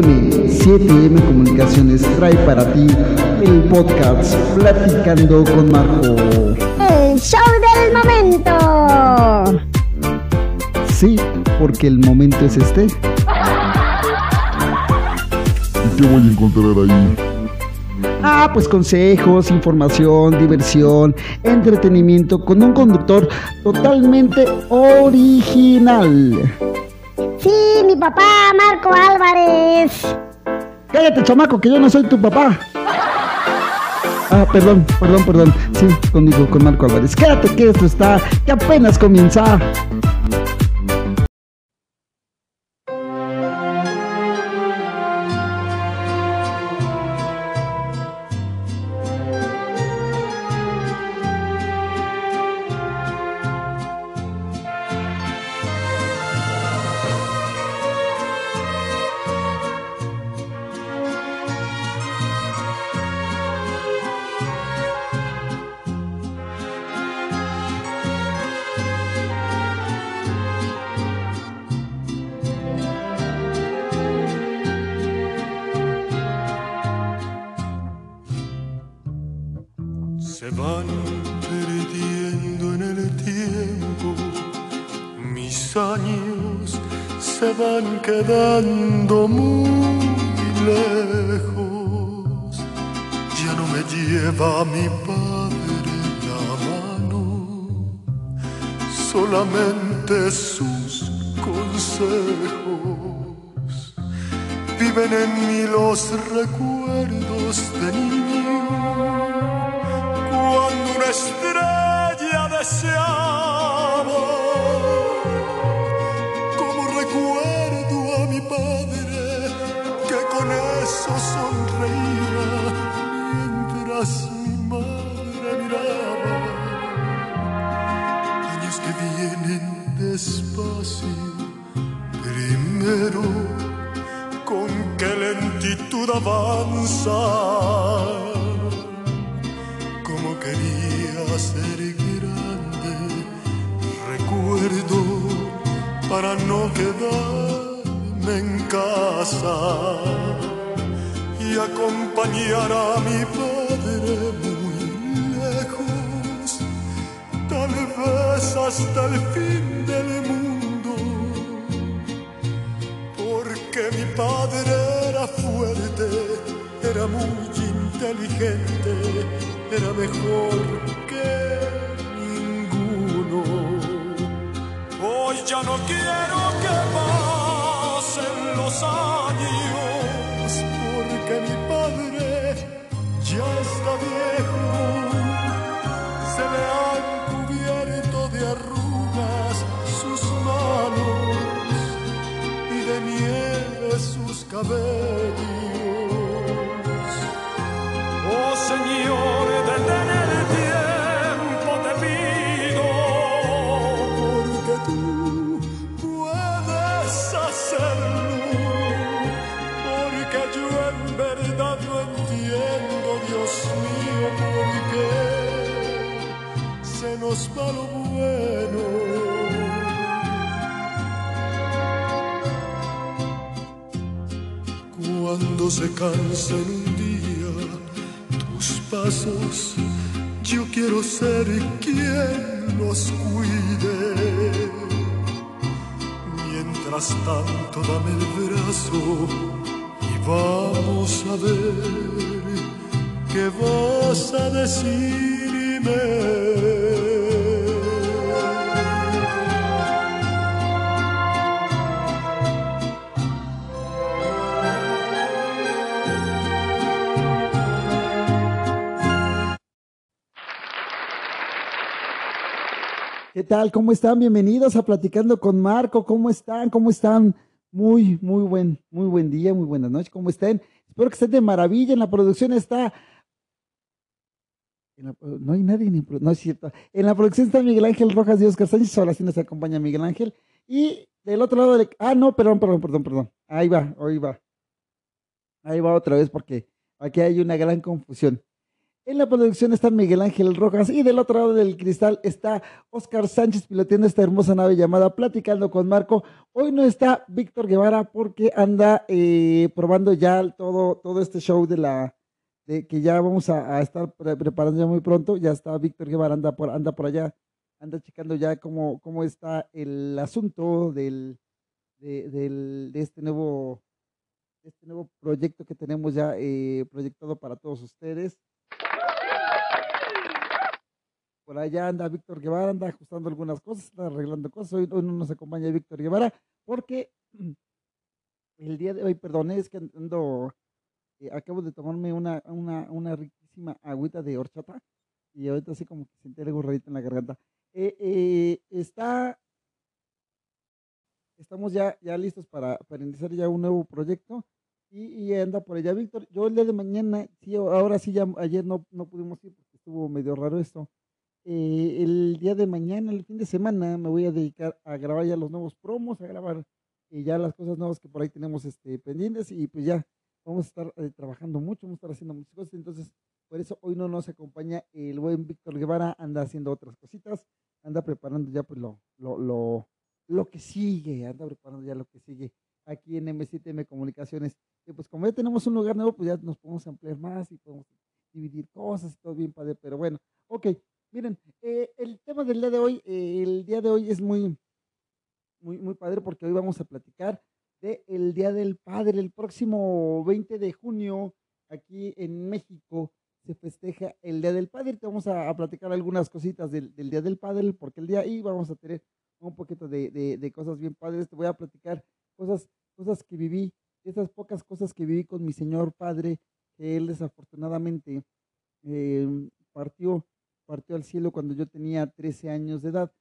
7M Comunicaciones trae para ti el podcast Platicando con Marco. El show del momento. Sí, porque el momento es este. ¿Y qué voy a encontrar ahí? Ah, pues consejos, información, diversión, entretenimiento con un conductor totalmente original. Sí, mi papá, Marco Álvarez. Cállate, chamaco, que yo no soy tu papá. Ah, perdón, perdón, perdón. Sí, conmigo, con Marco Álvarez. Quédate que esto está, que apenas comienza. Van perdiendo en el tiempo, mis años se van quedando muy lejos. Ya no me lleva mi padre la mano, solamente sus consejos. Viven en mí los recuerdos de una estrella deseaba. Como recuerdo a mi padre que con eso sonreía mientras mi madre miraba. Años que vienen despacio, primero con qué lentitud avanza ser grande. Recuerdo para no quedarme en casa y acompañar a mi padre muy lejos, tal vez hasta el fin del mundo, porque mi padre era fuerte, era muy inteligente, era mejor ya no quiero que pasen los años, porque mi padre ya está viejo, se le han cubierto de arrugas sus manos y de nieve sus cabellos. Nos va lo bueno. Cuando se cansen un día tus pasos, yo quiero ser quien los cuide. Mientras tanto, dame el brazo y vamos a ver qué vas a decirme. ¿Qué tal? ¿Cómo están? Bienvenidos a Platicando con Marco. ¿Cómo están? ¿Cómo están? Muy, muy buen, muy buen día, muy buenas noches. ¿Cómo estén? Espero que estén de maravilla. En la producción está. no hay nadie, ni, no es cierto. En la producción está Miguel Ángel Rojas y Oscar Sánchez. Ahora sí nos acompaña Miguel Ángel. Y del otro lado, ah, no, perdón, perdón, perdón, perdón. Ahí va, ahí va. Ahí va otra vez porque aquí hay una gran confusión. En la producción está Miguel Ángel Rojas y del otro lado del cristal está Oscar Sánchez piloteando esta hermosa nave llamada Platicando con Marco. Hoy no está Víctor Guevara porque anda eh, probando ya todo, todo este show de la de que ya vamos a, estar preparando ya muy pronto. Ya está Víctor Guevara, anda por, anda por allá, anda checando ya cómo, cómo está el asunto del, de, del, de este nuevo este nuevo proyecto que tenemos ya eh, proyectado para todos ustedes. Por allá anda Víctor Guevara, anda ajustando algunas cosas, está arreglando cosas. Hoy, no nos acompaña Víctor Guevara porque el día de hoy, perdón, es que ando, eh, acabo de tomarme una, una, una, riquísima agüita de horchata y ahorita así como que siente algo rarito en la garganta. Eh, eh, está, estamos ya, ya listos para, para iniciar ya un nuevo proyecto y, y, anda por allá Víctor. Yo el día de mañana, sí, ahora sí, ya ayer no, no pudimos ir porque estuvo medio raro esto. Eh, el día de mañana, el fin de semana, me voy a dedicar a grabar ya los nuevos promos, a grabar eh, ya las cosas nuevas que por ahí tenemos este, pendientes y pues ya vamos a estar eh, trabajando mucho, vamos a estar haciendo muchas cosas. Entonces, por eso hoy no nos acompaña el buen Víctor Guevara, anda haciendo otras cositas, anda preparando ya pues lo, lo, lo, lo que sigue, anda preparando ya lo que sigue aquí en M7M Comunicaciones. Y pues como ya tenemos un lugar nuevo, pues ya nos podemos ampliar más y podemos dividir cosas y todo bien padre. Pero bueno, ok, Miren, eh, el tema del día de hoy, eh, el día de hoy es muy, muy, muy padre porque hoy vamos a platicar del el Día del Padre. El próximo 20 de junio, aquí en México, se festeja el Día del Padre. Te vamos a, platicar algunas cositas del, Día del Padre, porque el día ahí vamos a tener un poquito de, cosas bien padres. Te voy a platicar cosas, cosas que viví, esas pocas cosas que viví con mi señor padre, que él desafortunadamente eh, partió partió al cielo cuando yo tenía 13 años de edad.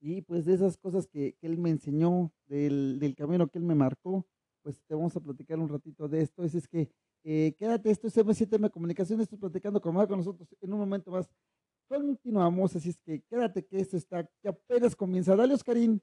Y pues de esas cosas que, él me enseñó, del, del, camino que él me marcó, pues te vamos a platicar un ratito de esto. Es, es que eh, quédate, esto es M7M Comunicaciones, estoy platicando con con nosotros en un momento más. Continuamos, así es que quédate que esto está, que apenas comienza. Dale, Oscarín.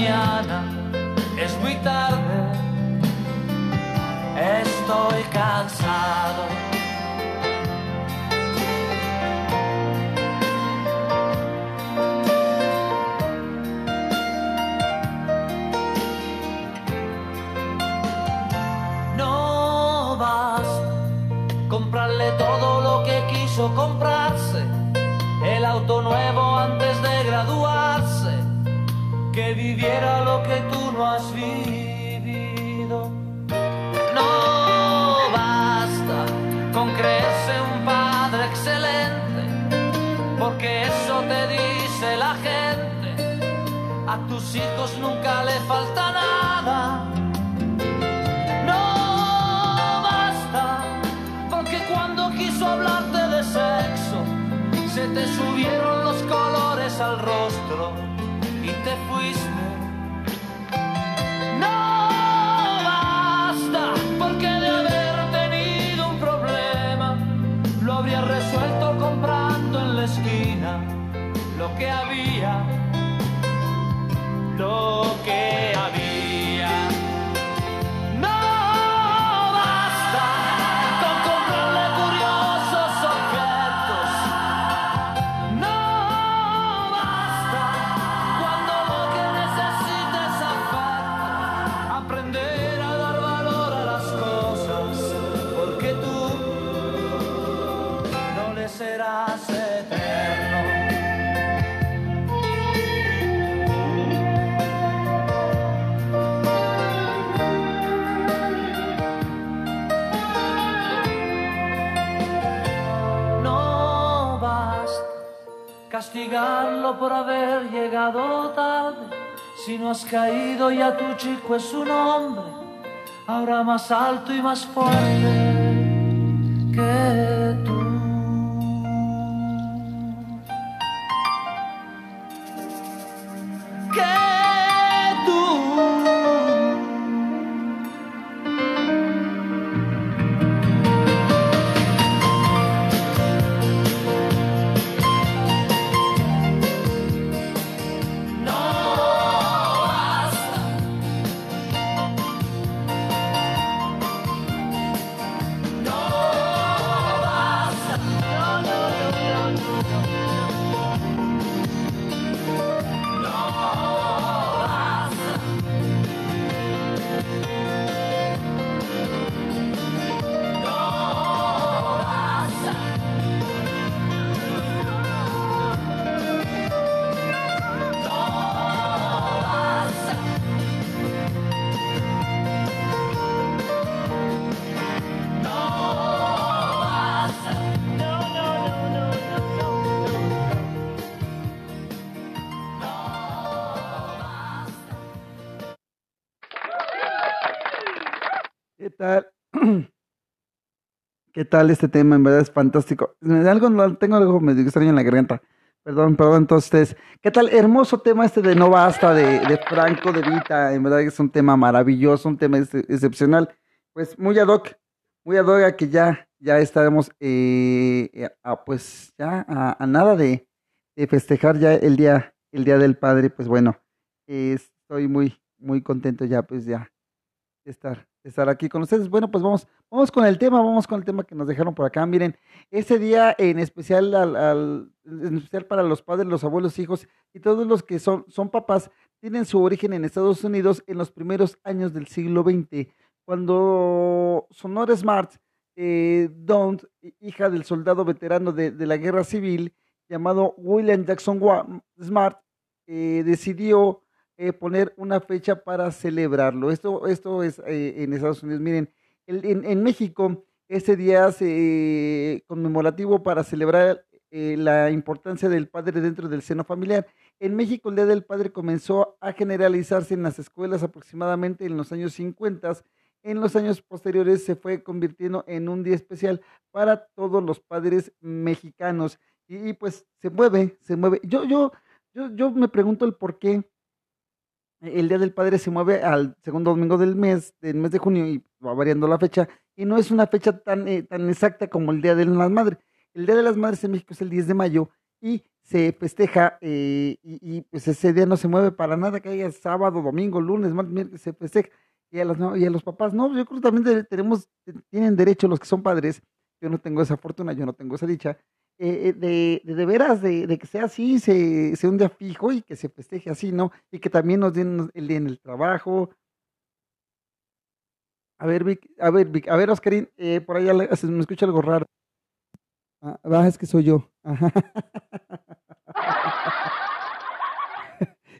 mañana, es muy tarde, estoy cansado. Si no has caído ya tu chico es un hombre, ahora más alto y más fuerte ¿Qué tal este tema? En verdad es fantástico. Tengo algo medio extraño en la garganta. Perdón, perdón, entonces, ¿qué tal? Hermoso tema este de No Basta, de, Franco de Vita. En verdad es un tema maravilloso, un tema ex- excepcional. Pues muy ad hoc, muy ad hoc a que ya, ya estaremos, eh, eh, a, pues ya a, nada de, festejar ya el día, el día del Padre. Pues bueno, eh, estoy muy, muy contento ya, pues ya estar, estar aquí con ustedes. Bueno, pues vamos, vamos con el tema, vamos con el tema que nos dejaron por acá. Miren, ese día en especial al, al- en especial para los padres, los abuelos, hijos y todos los que son, son papás, tienen su origen en Estados Unidos en los primeros años del siglo XX, cuando Sonora Smart, eh, hi- hija del soldado veterano de, de la guerra civil, llamado William Jackson Smart, eh, decidió eh, poner una fecha para celebrarlo. Esto, esto es eh, en Estados Unidos. Miren, el- en, en México, ese día se, conmemorativo para celebrar eh, la importancia del padre dentro del seno familiar. En México, el Día del Padre comenzó a generalizarse en las escuelas aproximadamente en los años 50. En los años posteriores se fue convirtiendo en un día especial para todos los padres mexicanos. Y, y, pues se mueve, se mueve. Yo, yo, yo, yo me pregunto el por qué el Día del Padre se mueve al segundo domingo del mes, del mes de junio, y va variando la fecha, y no es una fecha tan, eh, tan exacta como el Día de las Madres. El Día de las Madres en México es el 10 de mayo y se festeja, eh, y, pues ese día no se mueve para nada, que haya sábado, domingo, lunes, martes, miércoles, se festeja. Y a, los, y a los papás, no, yo creo que también tenemos, tienen derecho los que son padres, yo no tengo esa fortuna, yo no tengo esa dicha, eh, eh, de, de, veras, de, de que sea así, se, sea un día fijo y que se festeje así, ¿no? Y que también nos den el día en el trabajo. A ver, Vic, a ver, Vic, a ver, Oscarín, eh, por ahí se me escucha algo raro. Ah, es que soy yo.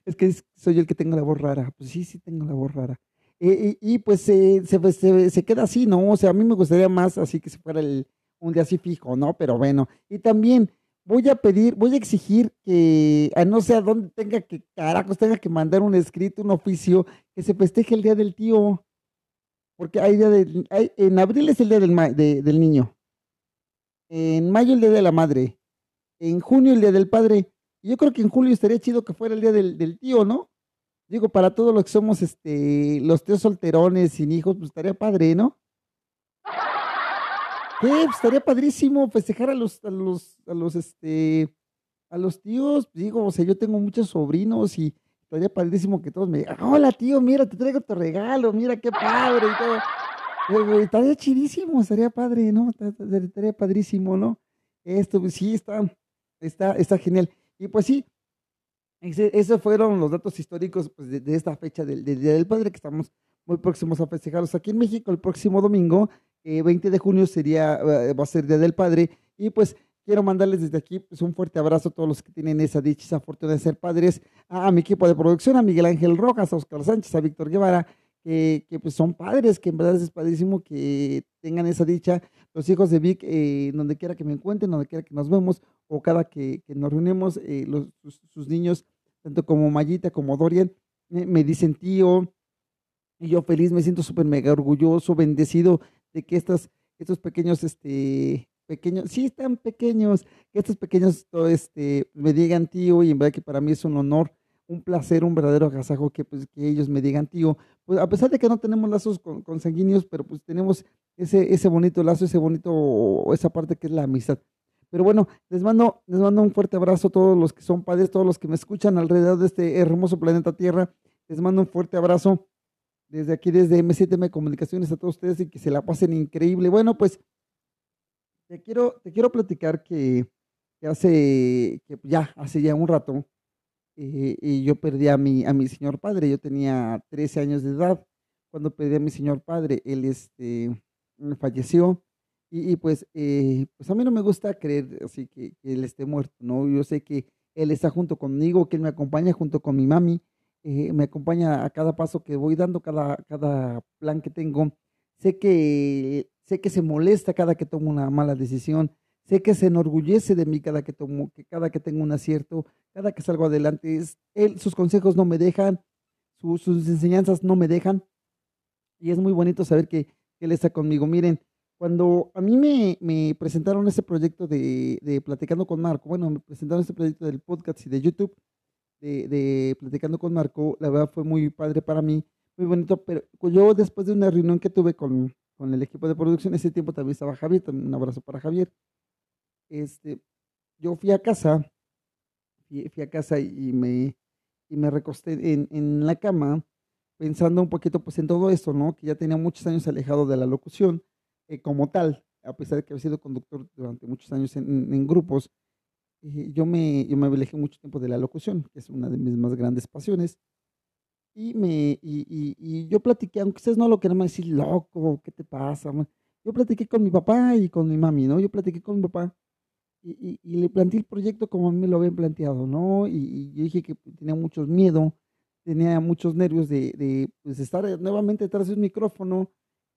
Es que soy el que tengo la voz rara. Pues sí, sí tengo la voz rara. Eh, y, pues se, se, se queda así, ¿no? O sea, a mí me gustaría más así que se fuera el, un día así fijo, ¿no? Pero bueno, y también voy a pedir, voy a exigir que, a no sé a dónde tenga que, carajos, tenga que mandar un escrito, un oficio, que se festeje el día del tío, porque hay día de, hay, en abril es el día del, de- del niño, en mayo el día de la madre, en junio el día del padre, yo creo que en julio estaría chido que fuera el día del, del tío, ¿no? Digo, para todos los que somos, este, los tíos solterones sin hijos, pues estaría padre, ¿no? Pues estaría padrísimo festejar a los, a los, a los, este, a los tíos. Digo, o sea, yo tengo muchos sobrinos y estaría padrísimo que todos me digan, hola tío, mira, te traigo tu regalo, mira qué padre y todo. Estaría chidísimo, estaría padre, ¿no? Estaría- padrísimo, ¿no? Esto, pues, sí, está, está, está genial. Y pues sí, esos fueron los datos históricos pues, de, de esta fecha del, del Día del Padre que estamos muy próximos a festejarlos aquí en México el próximo domingo, eh, 20 de junio sería, eh, va a ser Día del Padre y pues quiero mandarles desde aquí pues, un fuerte abrazo a todos los que tienen esa dicha, esa fortuna de ser padres, a, a mi equipo de producción, a Miguel Ángel Rojas, a Oscar Sánchez, a Víctor Guevara que, que, pues son padres, que en verdad es padrísimo que tengan esa dicha. Los hijos de Vic, eh, donde quiera que me encuentren, donde quiera que nos vemos, o cada que, que nos reunimos, eh, los, sus, sus, niños, tanto como Mayita como Dorian, me dicen tío, y yo feliz, me siento súper mega orgulloso, bendecido de que estas, estos pequeños, este, pequeños, sí están pequeños, que estos pequeños este, me digan tío, y en verdad que para mí es un honor, un placer, un verdadero agasajo que, pues, que ellos me digan tío. Pues a pesar de que no tenemos lazos con, con sanguíneos, pero pues tenemos ese, ese bonito lazo, ese bonito, esa parte que es la amistad. Pero bueno, les mando, les mando un fuerte abrazo a todos los que son padres, todos los que me escuchan alrededor de este hermoso planeta Tierra. Les mando un fuerte abrazo desde aquí, desde M7M Comunicaciones a todos ustedes y que se la pasen increíble. Bueno, pues te quiero, te quiero platicar que, que hace, que ya, hace ya un rato, eh, y yo perdí a mi, a mi señor padre. Yo tenía 13 años de edad cuando perdí a mi señor padre. Él este, falleció. Y, y pues, eh, pues a mí no me gusta creer así que, que, él esté muerto, ¿no? Yo sé que él está junto conmigo, que él me acompaña junto con mi mami, eh, me acompaña a cada paso que voy dando, cada, cada plan que tengo. Sé que, sé que se molesta cada que tomo una mala decisión, sé que se enorgullece de mí cada que tomo, que cada que tengo un acierto, cada que salgo adelante. Él, sus consejos no me dejan, su, sus enseñanzas no me dejan. Y es muy bonito saber que, que él está conmigo. Miren, cuando a mí me, me presentaron este proyecto de, de, Platicando con Marco, bueno, me presentaron este proyecto del podcast y de YouTube, de, de, Platicando con Marco, la verdad fue muy padre para mí, muy bonito, pero yo después de una reunión que tuve con, con el equipo de producción, ese tiempo también estaba Javier, también un abrazo para Javier, este, yo fui a casa, fui, fui a casa y me, y me recosté en, en la cama, pensando un poquito pues en todo esto, ¿no? Que ya tenía muchos años alejado de la locución, eh, como tal, a pesar de que había sido conductor durante muchos años en, en grupos, eh, yo, me, yo me alejé mucho tiempo de la locución, que es una de mis más grandes pasiones. Y, me, y, y, y yo platiqué, aunque ustedes no lo quieran decir, loco, ¿qué te pasa? Yo platiqué con mi papá y con mi mami, ¿no? Yo platiqué con mi papá y, y le planteé el proyecto como a mí me lo habían planteado, ¿no? Y, yo dije que tenía mucho miedo, tenía muchos nervios de, de pues, estar nuevamente detrás de un micrófono,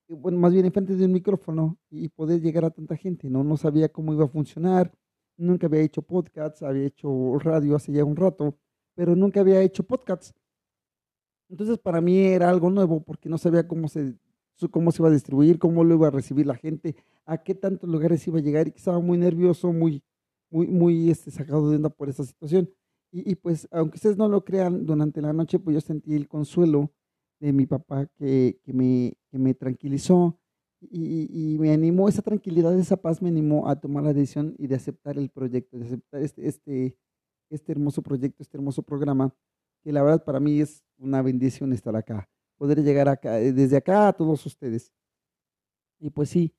bueno, más bien enfrente de un micrófono y poder llegar a tanta gente, ¿no? No sabía cómo iba a funcionar, nunca había hecho podcasts, había hecho radio hace ya un rato, pero nunca había hecho podcasts. Entonces para mí era algo nuevo porque no sabía cómo se, cómo se iba a distribuir, cómo lo iba a recibir la gente, a qué tantos lugares iba a llegar y estaba muy nervioso, muy, muy, muy este, sacado de onda por esa situación. Y, y pues aunque ustedes no lo crean, durante la noche pues yo sentí el consuelo de mi papá que, que, me, que me tranquilizó y, me animó, esa tranquilidad, esa paz me animó a tomar la decisión y de aceptar el proyecto, de aceptar este, este, este hermoso proyecto, este hermoso programa, que la verdad para mí es una bendición estar acá, poder llegar acá, desde acá a todos ustedes. Y pues sí,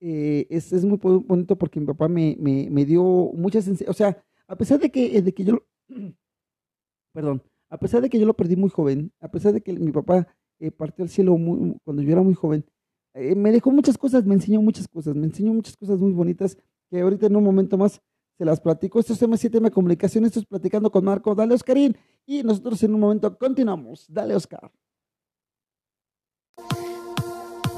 eh, es, es, muy bonito porque mi papá me, me, me dio muchas, o sea, a pesar de que, de que yo, perdón, a pesar de que yo lo perdí muy joven, a pesar de que mi papá eh, partió al cielo muy, cuando yo era muy joven, eh, me dejó muchas cosas, me enseñó muchas cosas, me enseñó muchas cosas muy bonitas que ahorita en un momento más se las platico. Esto es M7M Comunicación, esto es Platicando con Marco. Dale, Oscarín. Y nosotros en un momento continuamos. Dale, Oscar.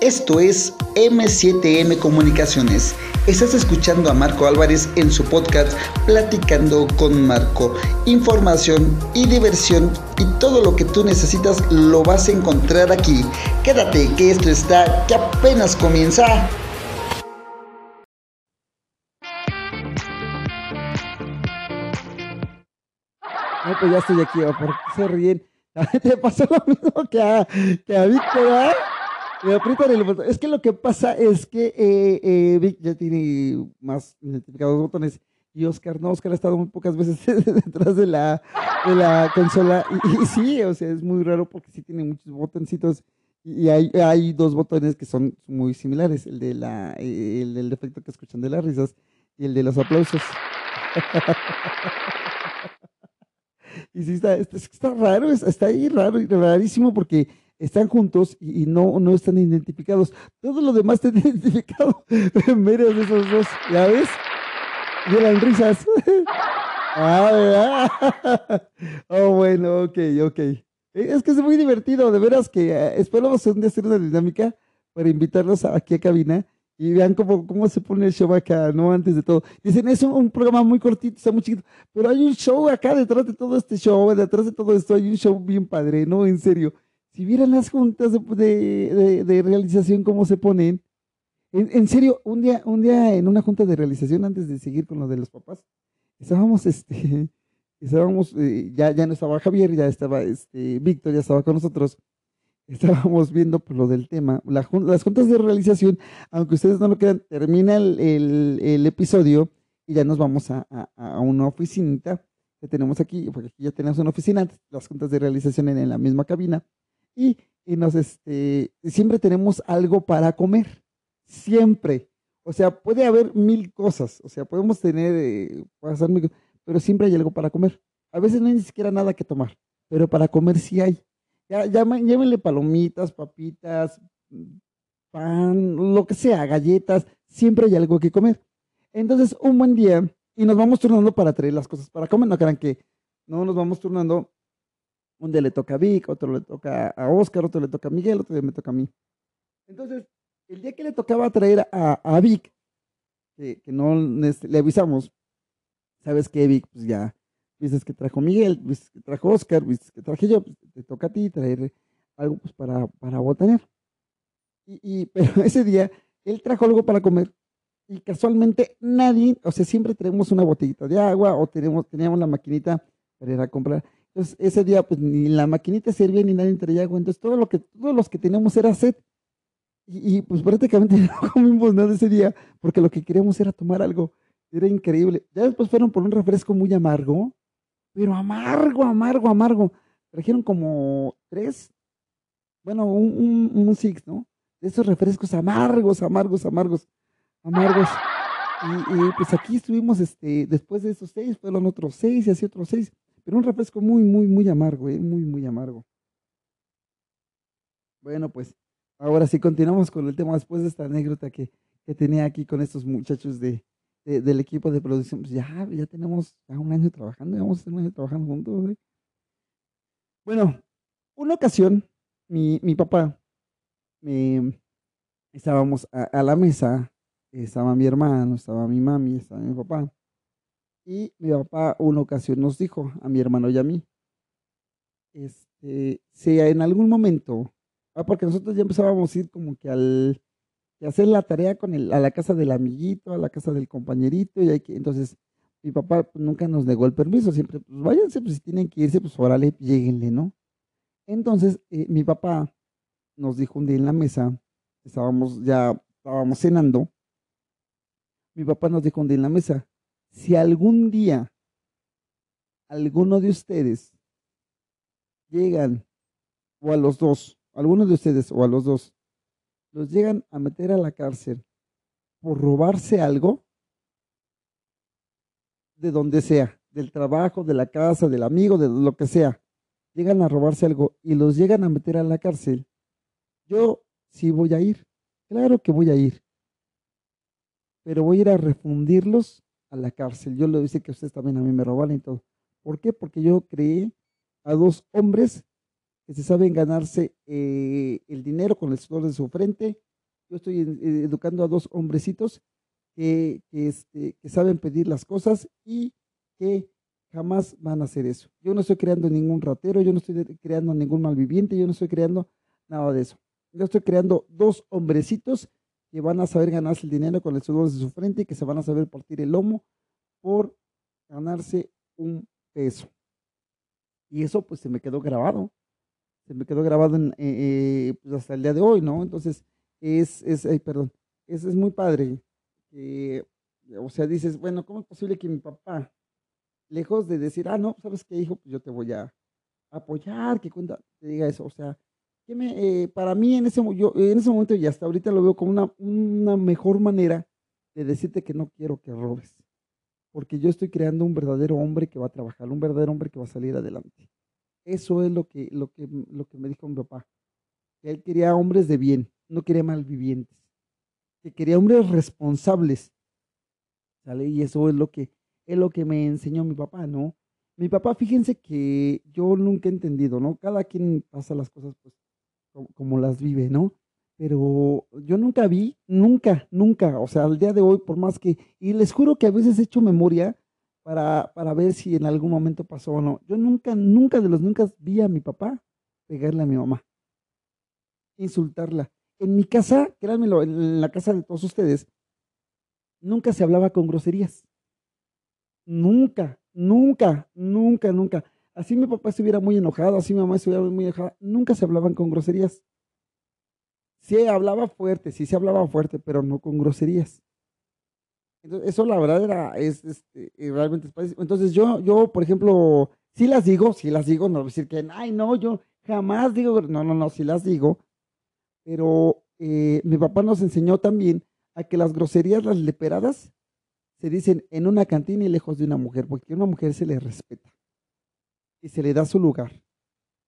Esto es M7M Comunicaciones. Estás escuchando a Marco Álvarez en su podcast Platicando con Marco. Información y diversión y todo lo que tú necesitas lo vas a encontrar aquí. Quédate que esto está que apenas comienza. No, pues ya estoy aquí, ¿por qué se ríen? Te pasó lo mismo que a, que a Víctor, ¿eh? Es que lo que pasa es que eh, eh, Vic ya tiene más identificados botones y Oscar no, Oscar ha estado muy pocas veces detrás de la, de la consola y, sí, o sea, es muy raro porque sí tiene muchos botoncitos y hay, hay dos botones que son muy similares, el de la el del efecto que escuchan de las risas y el de los aplausos. y sí, está, está, está raro, está ahí raro rarísimo porque están juntos y, no, no están identificados. Todo lo demás está identificado en medio de esos dos, ¿ya ves? Y eran risas. ah, ¿verdad? oh, bueno, ok, ok. Eh, Es que es muy divertido, de veras que eh, esperamos un día hacer una dinámica para invitarlos aquí a cabina y vean cómo, cómo se pone el show acá, ¿no? Antes de todo. Dicen, es un programa muy cortito, está muy chiquito, pero hay un show acá detrás de todo este show, detrás de todo esto hay un show bien padre, ¿no? En serio. Si vieran las juntas de, de- realización, cómo se ponen. En, en serio, un día, un día en una junta de realización, antes de seguir con lo de los papás, estábamos, este, estábamos, eh, ya, ya no estaba Javier, ya estaba este, Víctor, ya estaba con nosotros. Estábamos viendo pues, lo del tema. Las juntas de realización, aunque ustedes no lo crean, termina el, el- episodio y ya nos vamos a, a- una oficinita que tenemos aquí, porque aquí ya tenemos una oficina, las juntas de realización en la misma cabina. Y, y nos, este, siempre tenemos algo para comer. Siempre. O sea, puede haber mil cosas. O sea, podemos tener, eh, pasar mil cosas, pero siempre hay algo para comer. A veces no hay ni siquiera nada que tomar, pero para comer sí hay. Llévenle palomitas, papitas, pan, lo que sea, galletas, siempre hay algo que comer. Entonces, un buen día, y nos vamos turnando para traer las cosas para comer, no crean que no nos vamos turnando. Un día le toca a Vic, otro le toca a Oscar, otro le toca a Miguel, otro día me toca a mí. Entonces, el día que le tocaba traer a, a Vic, que, que no le avisamos, ¿sabes qué, Vic? Pues ya, viste que trajo Miguel, viste que trajo Oscar, viste que traje yo, pues, te toca a ti traer algo pues para, para botanear. Y, y, pero ese día, él trajo algo para comer y casualmente nadie, o sea, siempre tenemos una botellita de agua o tenemos, teníamos la maquinita para ir a comprar. Entonces, ese día, pues ni la maquinita servía ni nadie traía agua. Entonces, todo lo que, todos los que teníamos era sed. Y, pues prácticamente no comimos nada ese día porque lo que queríamos era tomar algo. Era increíble. Ya después fueron por un refresco muy amargo, pero amargo, amargo, amargo. Trajeron como tres, bueno, un, un, un six, ¿no? De esos refrescos amargos, amargos, amargos, amargos. Y, y, pues aquí estuvimos, este, después de esos seis, fueron otros seis y así otros seis. Pero un refresco muy, muy, muy amargo, ¿eh? muy, muy amargo. Bueno, pues ahora sí continuamos con el tema después de esta anécdota que, que tenía aquí con estos muchachos de, de- del equipo de producción. Pues ya, ya tenemos un año trabajando, ya vamos a un año trabajando juntos. ¿eh? Bueno, una ocasión, mi, mi papá, me, estábamos a, a la mesa, estaba mi hermano, estaba mi mami, estaba mi papá. Y mi papá una ocasión nos dijo a mi hermano y a mí, este, si en algún momento, ah, porque nosotros ya empezábamos a ir como que al, que hacer la tarea con el, a la casa del amiguito, a la casa del compañerito, y hay que, entonces mi papá nunca nos negó el permiso, siempre, pues váyanse, pues si tienen que irse, pues órale, lleguenle, ¿no? Entonces, eh, mi papá nos dijo un día en la mesa, estábamos ya, estábamos cenando, mi papá nos dijo un día en la mesa, si algún día alguno de ustedes llegan, o a los dos, alguno de ustedes o a los dos, los llegan a meter a la cárcel por robarse algo, de donde sea, del trabajo, de la casa, del amigo, de lo que sea, llegan a robarse algo y los llegan a meter a la cárcel, yo sí voy a ir, claro que voy a ir, pero voy a ir a refundirlos a la cárcel. Yo le dice que ustedes también a mí me roban y todo. ¿Por qué? Porque yo creé a dos hombres que se saben ganarse eh, el dinero con el sudor de su frente. Yo estoy eh, educando a dos hombrecitos que, este, que saben pedir las cosas y que jamás van a hacer eso. Yo no estoy creando ningún ratero, yo no estoy creando ningún malviviente, yo no estoy creando nada de eso. Yo estoy creando dos hombrecitos que van a saber ganarse el dinero con el sudor de su frente y que se van a saber partir el lomo por ganarse un peso. Y eso pues se me quedó grabado, se me quedó grabado eh, eh, pues, hasta el día de hoy, ¿no? Entonces, es, es ay, perdón, es, es muy padre. o sea, dices, bueno, ¿cómo es posible que mi papá, lejos de decir, ah, no, ¿sabes qué, hijo? Pues yo te voy a apoyar, que cuenta, te diga eso, o sea, eh, para mí en ese, momento y hasta ahorita lo veo como una, una mejor manera de decirte que no quiero que robes, porque yo estoy creando un verdadero hombre que va a trabajar, un verdadero hombre que va a salir adelante. Eso es lo que, lo que, lo que me dijo mi papá, que él quería hombres de bien, no quería malvivientes, que quería hombres responsables, ¿sale? Y eso es lo que, es lo que me enseñó mi papá, ¿no? mi papá, fíjense que yo nunca he entendido, ¿no? Cada quien pasa las cosas pues como, las vive, ¿no? Pero yo nunca vi, nunca, nunca, o sea, al día de hoy, por más que, y les juro que a veces he hecho memoria para, para ver si en algún momento pasó o no. Yo nunca, nunca de los nunca vi a mi papá pegarle a mi mamá, insultarla. En mi casa, créanmelo, en la casa de todos ustedes, nunca se hablaba con groserías. Nunca, nunca, nunca, nunca. Así mi papá estuviera muy enojado, así mi mamá estuviera muy enojada, nunca se hablaban con groserías. Sí hablaba fuerte, sí se hablaba fuerte, pero no con groserías. Entonces, eso la verdad era, es, este, eh, realmente es. Entonces yo, yo, por ejemplo, sí las digo, sí las digo, no decir que, ay, no, yo jamás digo, no, no, no, sí las digo, pero eh, mi papá nos enseñó también a que las groserías, las leperadas, se dicen en una cantina y lejos de una mujer, porque a una mujer se le respeta y se le da su lugar.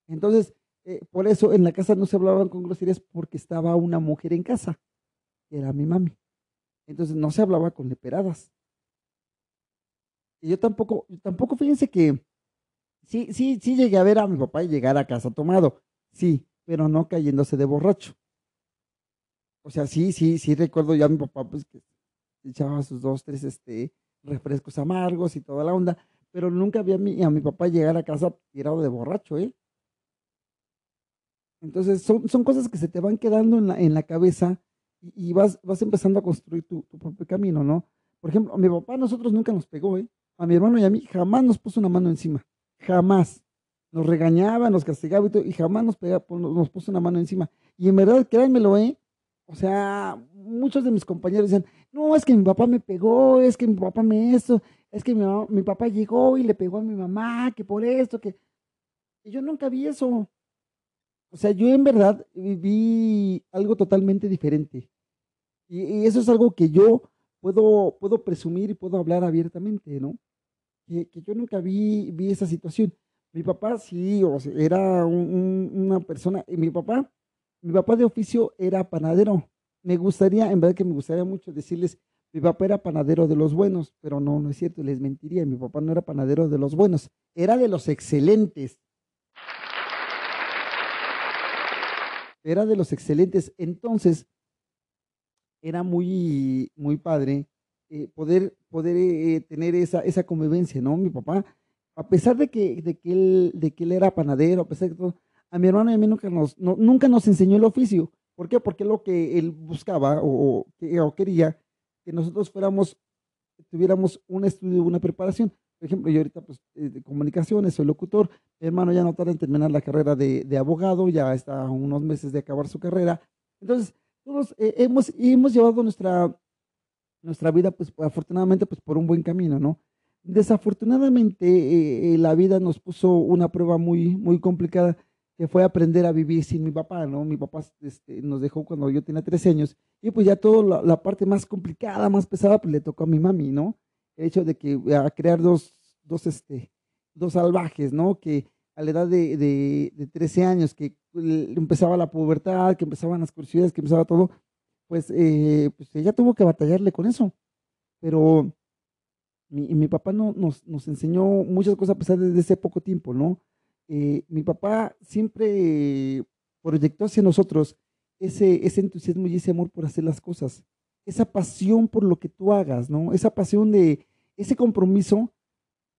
Entonces, eh, por eso en la casa no se hablaban con groserías porque estaba una mujer en casa, que era mi mami. Entonces no se hablaba con leperadas. Y yo tampoco, tampoco fíjense que sí, sí, sí llegué a ver a mi papá y llegar a casa tomado, sí, pero no cayéndose de borracho. O sea, sí, sí, sí recuerdo ya a mi papá, pues que echaba sus dos, tres, este, refrescos amargos y toda la onda, pero nunca vi a mi, a mi papá llegar a casa tirado de borracho, ¿eh? Entonces, son, son cosas que se te van quedando en la, en la cabeza y, vas, vas empezando a construir tu, tu propio camino, ¿no? Por ejemplo, a mi papá nosotros nunca nos pegó, ¿eh? A mi hermano y a mí jamás nos puso una mano encima, jamás. Nos regañaba, nos castigaba y todo, y jamás nos, pegaba, nos puso una mano encima. Y en verdad, créanmelo, ¿eh? O sea, muchos de mis compañeros decían, no, es que mi papá me pegó, es que mi papá me esto, es que mi, mi papá llegó y le pegó a mi mamá, que por esto, que... Yo nunca vi eso. O sea, yo en verdad viví algo totalmente diferente. Y, y eso es algo que yo puedo, puedo presumir y puedo hablar abiertamente, ¿no? Que, que yo nunca vi, vi esa situación. Mi papá sí, o sea, era un- un- una persona, y mi papá, mi papá de oficio era panadero. Me gustaría, en verdad que me gustaría mucho decirles, mi papá era panadero de los buenos, pero no, no es cierto, les mentiría, mi papá no era panadero de los buenos, era de los excelentes. Era de los excelentes. Entonces, era muy, muy padre eh, poder, poder eh, tener esa, esa convivencia, ¿no? Mi papá, a pesar de que, de que, él, de que él era panadero, a pesar de todo, a mi hermano y a mí nunca nos, no- nunca nos enseñó el oficio. ¿Por qué? Porque lo que él buscaba o, o que- o quería que nosotros fuéramos, tuviéramos un estudio, una preparación. Por ejemplo, yo ahorita pues eh, de comunicaciones, soy locutor, mi hermano ya no tarda en terminar la carrera de, de abogado, ya está a unos meses de acabar su carrera. Entonces, todos eh, hemos, hemos llevado nuestra, nuestra vida, pues afortunadamente, pues por un buen camino, ¿no? Desafortunadamente, eh, eh, la vida nos puso una prueba muy, muy complicada, que fue aprender a vivir sin mi papá, ¿no? Mi papá este, nos dejó cuando yo tenía 13 años, y pues ya toda la, parte más complicada, más pesada, pues le tocó a mi mami, ¿no? El hecho de que a crear dos, dos, este, dos salvajes, ¿no? Que a la edad de, de, de 13 años, que eh, empezaba la pubertad, que empezaban las curiosidades, que empezaba todo, pues, eh, pues ella tuvo que batallarle con eso. Pero mi, mi papá no, nos, nos enseñó muchas cosas a pesar de ese poco tiempo, ¿no? Eh, mi papá siempre proyectó hacia nosotros ese, ese entusiasmo y ese amor por hacer las cosas, esa pasión por lo que tú hagas, ¿no? Esa pasión de, ese compromiso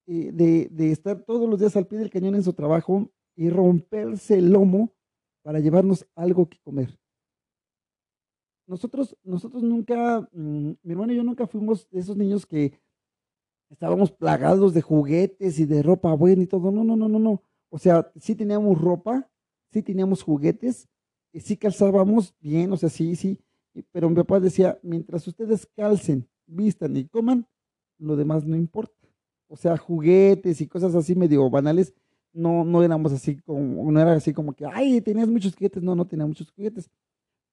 eh, de, de estar todos los días al pie del cañón en su trabajo y romperse el lomo para llevarnos algo que comer. Nosotros, nosotros nunca, mm, mi hermano y yo nunca fuimos de esos niños que estábamos plagados de juguetes y de ropa buena y todo. No, no, no, no, no. O sea, sí teníamos ropa, sí teníamos juguetes, sí calzábamos bien, o sea, sí, sí. Pero mi papá decía, mientras ustedes calcen, vistan y coman, lo demás no importa. O sea, juguetes y cosas así medio banales, no, no éramos así como, no era así como que, ay, tenías muchos juguetes. No, no tenía muchos juguetes.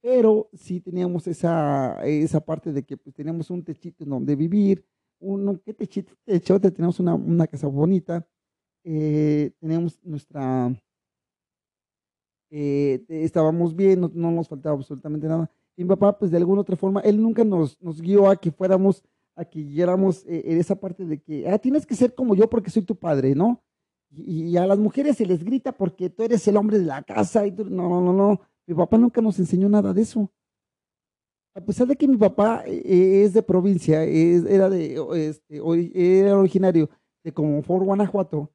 Pero sí teníamos esa, esa parte de que pues, teníamos un techito en donde vivir, uno, ¿qué techito? Techote, teníamos una, una casa bonita, eh, teníamos nuestra, eh, estábamos bien, no, no nos faltaba absolutamente nada. Y mi papá, pues de alguna otra forma, él nunca nos, nos guió a que fuéramos, a que guiáramos eh, en esa parte de que, ah, tienes que ser como yo porque soy tu padre, ¿no? Y, a las mujeres se les grita porque tú eres el hombre de la casa. Y tú- no, no, no, no. Mi papá nunca nos enseñó nada de eso. A pesar de que mi papá eh, es de provincia, es- era, de, este, era originario de Comonfort, Guanajuato,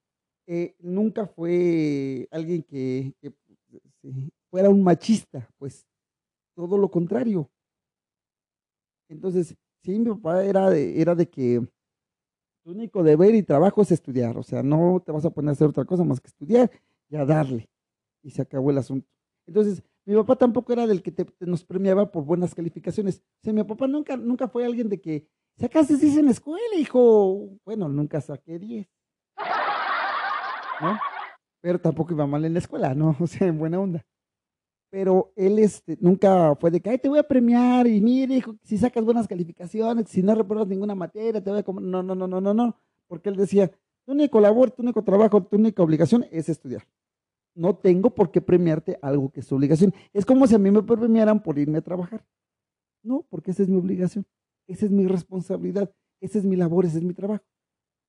eh, nunca fue alguien que, fuera un machista, pues todo lo contrario. Entonces, sí, mi papá era de, era de que tu único deber y trabajo es estudiar, o sea, no te vas a poner a hacer otra cosa más que estudiar y a darle. Y se acabó el asunto. Entonces, mi papá tampoco era del que te, te nos premiaba por buenas calificaciones. O sea, mi papá nunca, nunca fue alguien de que sacaste 10 en la escuela, hijo. Bueno, nunca saqué 10. ¿No? Pero tampoco iba mal en la escuela, ¿no? O sea, en buena onda. Pero él este, nunca fue de que, te voy a premiar y mire, hijo, si sacas buenas calificaciones, si no repruebas ninguna materia, te voy a comer. No, no, no, no, no, no. Porque él decía, tu único labor, tu único trabajo, tu única obligación es estudiar. No tengo por qué premiarte algo que es tu obligación. Es como si a mí me premiaran por irme a trabajar. No, porque esa es mi obligación. Esa es mi responsabilidad. Esa es mi labor, ese es mi trabajo.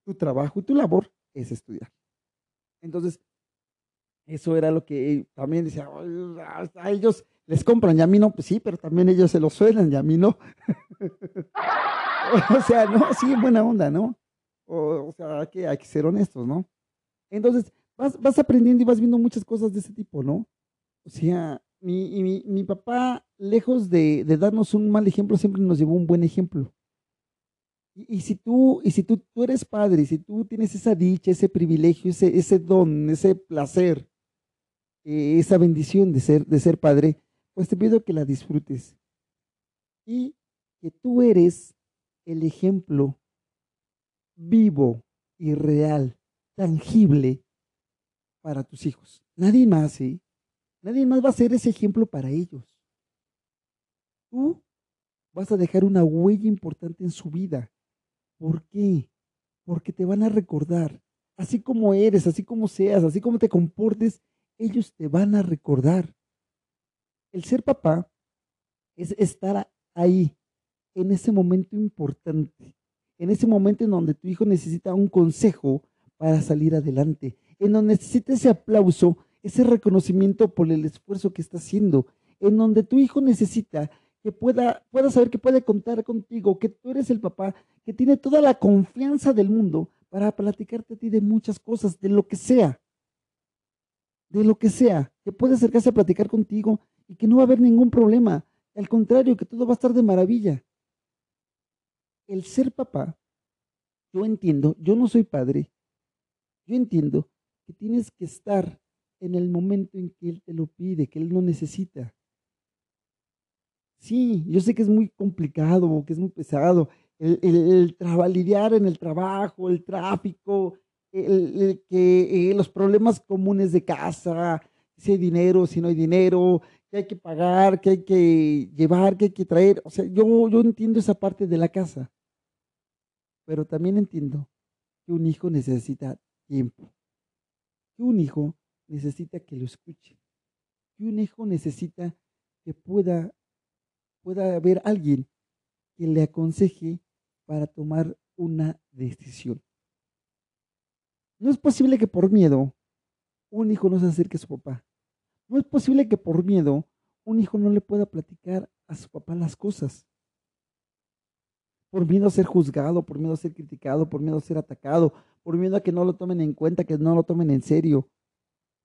Tu trabajo y tu labor es estudiar. Entonces, eso era lo que también decía, "Ay, a ellos les compran y a mí no, pues sí, pero también ellos se lo suenan y a mí no. o sea, no, sí, buena onda, ¿no? O, o sea, hay que, hay que ser honestos, ¿no? Entonces, vas, vas aprendiendo y vas viendo muchas cosas de ese tipo, ¿no? O sea, mi, mi, mi papá, lejos de darnos un mal ejemplo, siempre nos llevó un buen ejemplo. Y, si tú, y si tú, tú eres padre, si tú tienes esa dicha, ese privilegio, ese, ese don, ese placer, eh, esa bendición de ser, de ser padre, pues te pido que la disfrutes. Y que tú eres el ejemplo vivo y real, tangible para tus hijos. Nadie más, ¿eh? Nadie más va a ser ese ejemplo para ellos. Tú vas a dejar una huella importante en su vida. ¿Por qué? Porque te van a recordar. Así como eres, así como seas, así como te comportes, ellos te van a recordar. El ser papá es estar ahí, en ese momento importante, en ese momento en donde tu hijo necesita un consejo para salir adelante, en donde necesita ese aplauso, ese reconocimiento por el esfuerzo que está haciendo, en donde tu hijo necesita que pueda, pueda saber que puede contar contigo, que tú eres el papá, que tiene toda la confianza del mundo para platicarte a ti de muchas cosas, de lo que sea, de lo que sea, que puede acercarse a platicar contigo y que no va a haber ningún problema. Al contrario, que todo va a estar de maravilla. El ser papá, yo entiendo, yo no soy padre, yo entiendo que tienes que estar en el momento en que él te lo pide, que él lo necesita. Sí, yo sé que es muy complicado, que es muy pesado, el, el, en el trabajo, el tráfico, el, el que eh, los problemas comunes de casa, si hay dinero, si no hay dinero, que hay que pagar, que hay que llevar, que hay que traer. O sea, yo, yo entiendo esa parte de la casa, pero también entiendo que un hijo necesita tiempo, que un hijo necesita que lo escuche, que un hijo necesita que pueda, pueda haber alguien que le aconseje para tomar una decisión. No es posible que por miedo un hijo no se acerque a su papá. No es posible que por miedo un hijo no le pueda platicar a su papá las cosas. Por miedo a ser juzgado, por miedo a ser criticado, por miedo a ser atacado, por miedo a que no lo tomen en cuenta, que no lo tomen en serio.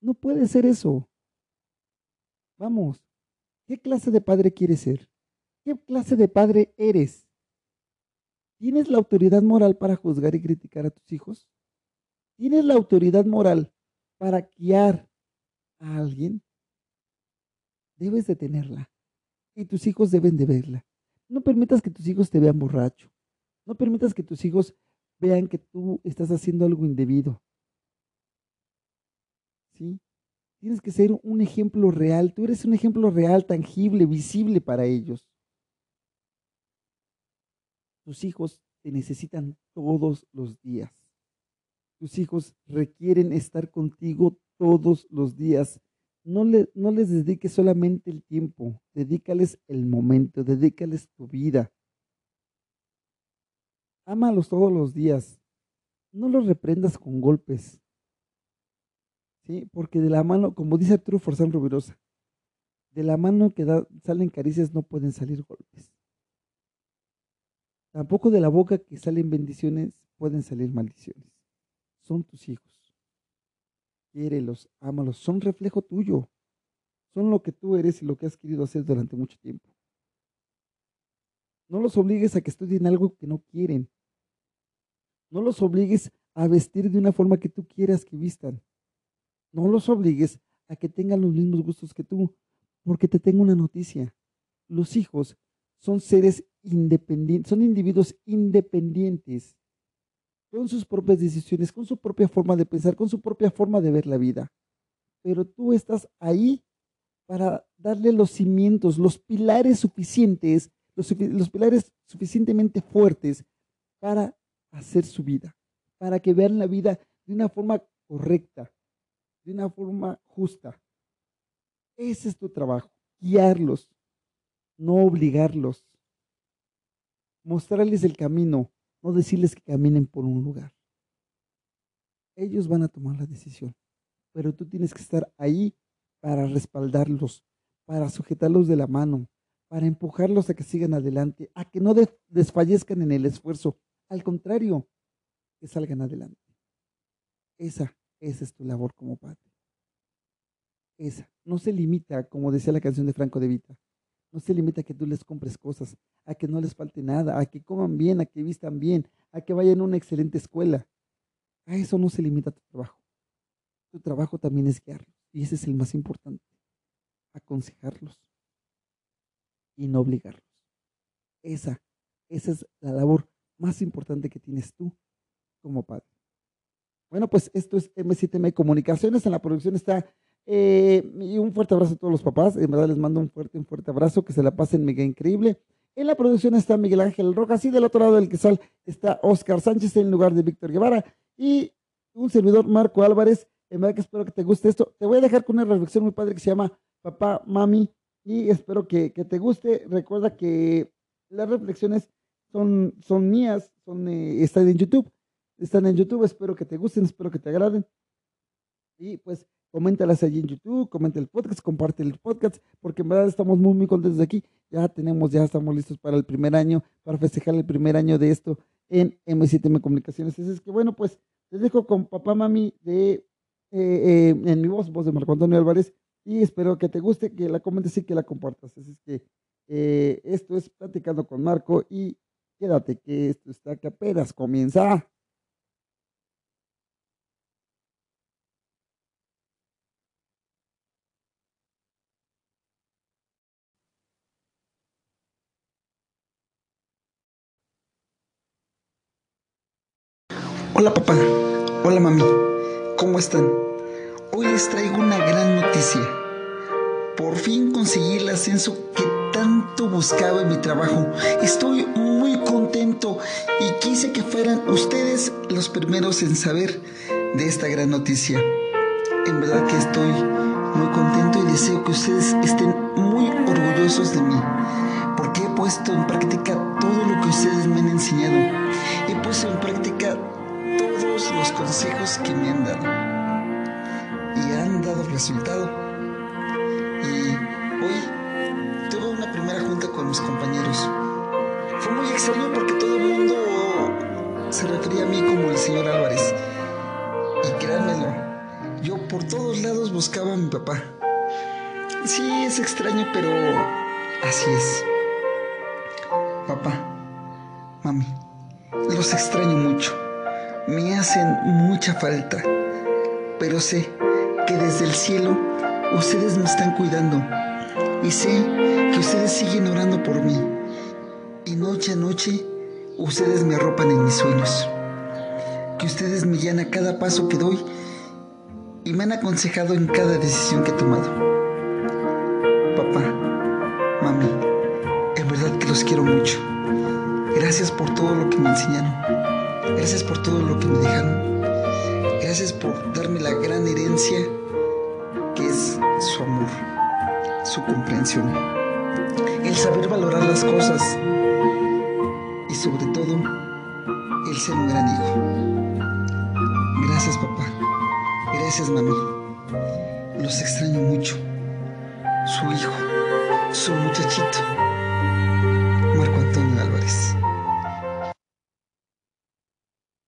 No puede ser eso. Vamos, ¿qué clase de padre quieres ser? ¿Qué clase de padre eres? ¿Tienes la autoridad moral para juzgar y criticar a tus hijos? ¿Tienes la autoridad moral para guiar a alguien? Debes de tenerla. Y tus hijos deben de verla. No permitas que tus hijos te vean borracho. No permitas que tus hijos vean que tú estás haciendo algo indebido. ¿Sí? Tienes que ser un ejemplo real. Tú eres un ejemplo real, tangible, visible para ellos. Tus hijos te necesitan todos los días. Tus hijos requieren estar contigo todos los días. No, no les dediques solamente el tiempo, dedícales el momento, dedícales tu vida. Ámalos todos los días. No los reprendas con golpes. ¿sí? Porque de la mano, como dice Arturo Forzán Rubirosa, de la mano que da, salen caricias no pueden salir golpes. Tampoco de la boca que salen bendiciones pueden salir maldiciones. Son tus hijos. Quiérelos, ámalos, son reflejo tuyo. Son lo que tú eres y lo que has querido hacer durante mucho tiempo. No los obligues a que estudien algo que no quieren. No los obligues a vestir de una forma que tú quieras que vistan. No los obligues a que tengan los mismos gustos que tú, porque te tengo una noticia. Los hijos son seres independientes, son individuos independientes, con sus propias decisiones, con su propia forma de pensar, con su propia forma de ver la vida. Pero tú estás ahí para darle los cimientos, los pilares suficientes, los, los pilares suficientemente fuertes para hacer su vida, para que vean la vida de una forma correcta, de una forma justa. Ese es tu trabajo, guiarlos, no obligarlos, mostrarles el camino, no decirles que caminen por un lugar. Ellos van a tomar la decisión, pero tú tienes que estar ahí para respaldarlos, para sujetarlos de la mano, para empujarlos a que sigan adelante, a que no desfallezcan en el esfuerzo. Al contrario, que salgan adelante. Esa, esa es tu labor como padre. Esa. No se limita, como decía la canción de Franco de Vita, no se limita a que tú les compres cosas, a que no les falte nada, a que coman bien, a que vistan bien, a que vayan a una excelente escuela. A eso no se limita tu trabajo. Tu trabajo también es guiarlos. Y ese es el más importante. Aconsejarlos y no obligarlos. Esa, esa es la labor más importante que tienes tú como padre. Bueno, pues esto es M7M Comunicaciones. En la producción está eh, y un fuerte abrazo a todos los papás. En verdad les mando un fuerte, un fuerte abrazo. Que se la pasen mega increíble. En la producción está Miguel Ángel Rojas y del otro lado del quesal está Oscar Sánchez en lugar de Víctor Guevara y un servidor Marco Álvarez. En verdad que espero que te guste esto. Te voy a dejar con una reflexión muy padre que se llama Papá, Mami y espero que, te guste. Recuerda que las reflexiones son, son mías, eh, están en YouTube. Están en YouTube, espero que te gusten, espero que te agraden. Y pues coméntalas allí en YouTube, comenta el podcast, comparte el podcast, porque en verdad estamos muy, muy contentos de aquí. Ya tenemos, ya estamos listos para el primer año, para festejar el primer año de esto en M7M Comunicaciones. Así es que bueno, pues les dejo con papá, mami, de, eh, eh, en mi voz, voz de Marco Antonio Álvarez, y espero que te guste, que la comentes y que la compartas. Así es que eh, esto es Platicando con Marco y quédate que esto está que apenas comienza. Hola papá, hola mami, ¿cómo están? Hoy les traigo una gran noticia. Por fin conseguí el ascenso que tanto buscaba en mi trabajo. Estoy muy contento y quise que fueran ustedes los primeros en saber de esta gran noticia. En verdad que estoy muy contento y deseo que ustedes estén muy orgullosos de mí, porque he puesto en práctica todo lo que ustedes me han enseñado. He puesto en práctica todos los consejos que me han dado y han dado resultado. Y hoy tuve una primera junta con mis compañeros. Fue muy extraño porque todo el mundo se refería a mí como el señor Álvarez. Y créanmelo, yo por todos lados buscaba a mi papá. Sí, es extraño, pero así es. Papá, mami, los extraño mucho me hacen mucha falta, pero sé que desde el cielo ustedes me están cuidando y sé que ustedes siguen orando por mí y noche a noche ustedes me arropan en mis sueños, que ustedes me guían a cada paso que doy y me han aconsejado en cada decisión que he tomado. Papá, mami, en verdad que los quiero mucho. Gracias por todo lo que me enseñaron. Gracias por todo lo que me dejaron. Gracias por darme la gran herencia que es su amor, su comprensión, el saber valorar las cosas y sobre todo el ser un gran hijo. Gracias papá. Gracias mami. Los extraño mucho. Su hijo, su muchachito.